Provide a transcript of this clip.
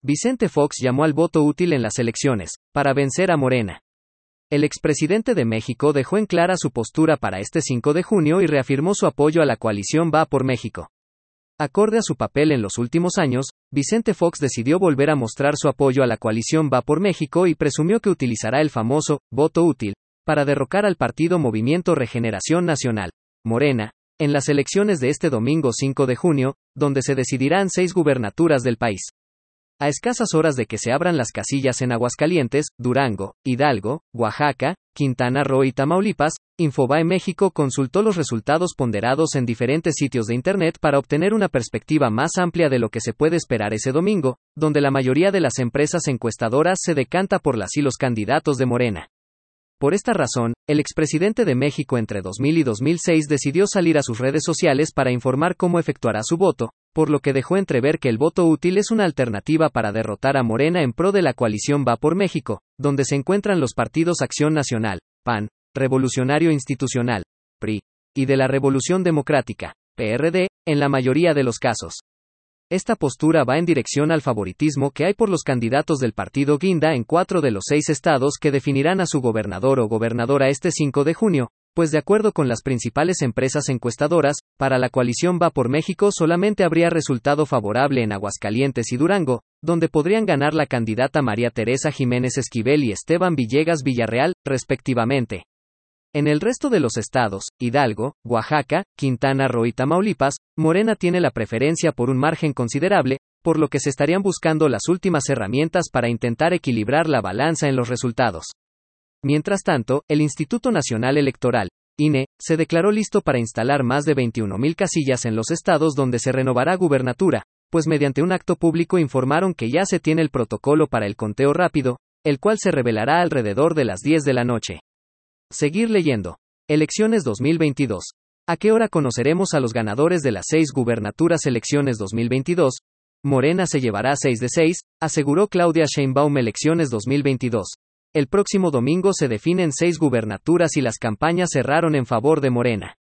Vicente Fox llamó al voto útil en las elecciones, para vencer a Morena. El expresidente de México dejó en clara su postura para este 5 de junio y reafirmó su apoyo a la coalición Va por México. Acorde a su papel en los últimos años, Vicente Fox decidió volver a mostrar su apoyo a la coalición Va por México y presumió que utilizará el famoso voto útil para derrocar al partido Movimiento Regeneración Nacional, Morena, en las elecciones de este domingo 5 de junio, donde se decidirán seis gubernaturas del país. A escasas horas de que se abran las casillas en Aguascalientes, Durango, Hidalgo, Oaxaca, Quintana Roo y Tamaulipas, Infobae México consultó los resultados ponderados en diferentes sitios de Internet para obtener una perspectiva más amplia de lo que se puede esperar ese domingo, donde la mayoría de las empresas encuestadoras se decanta por las y los candidatos de Morena. Por esta razón, el expresidente de México entre 2000 y 2006 decidió salir a sus redes sociales para informar cómo efectuará su voto, por lo que dejó entrever que el voto útil es una alternativa para derrotar a Morena en pro de la coalición Va por México, donde se encuentran los partidos Acción Nacional, PAN, Revolucionario Institucional, PRI, y de la Revolución Democrática, PRD, en la mayoría de los casos. Esta postura va en dirección al favoritismo que hay por los candidatos del partido Guinda en cuatro de los seis estados que definirán a su gobernador o gobernadora este 5 de junio, pues de acuerdo con las principales empresas encuestadoras, para la coalición Va por México solamente habría resultado favorable en Aguascalientes y Durango, donde podrían ganar la candidata María Teresa Jiménez Esquivel y Esteban Villegas Villarreal, respectivamente. En el resto de los estados, Hidalgo, Oaxaca, Quintana Roo y Tamaulipas, Morena tiene la preferencia por un margen considerable, por lo que se estarían buscando las últimas herramientas para intentar equilibrar la balanza en los resultados. Mientras tanto, el Instituto Nacional Electoral, INE, se declaró listo para instalar más de 21.000 casillas en los estados donde se renovará gubernatura, pues mediante un acto público informaron que ya se tiene el protocolo para el conteo rápido, el cual se revelará alrededor de las 10 de la noche. Seguir leyendo. Elecciones 2022. ¿A qué hora conoceremos a los ganadores de las seis gubernaturas elecciones 2022? Morena se llevará 6 de 6, aseguró Claudia Sheinbaum elecciones 2022. El próximo domingo se definen seis gubernaturas y las campañas cerraron en favor de Morena.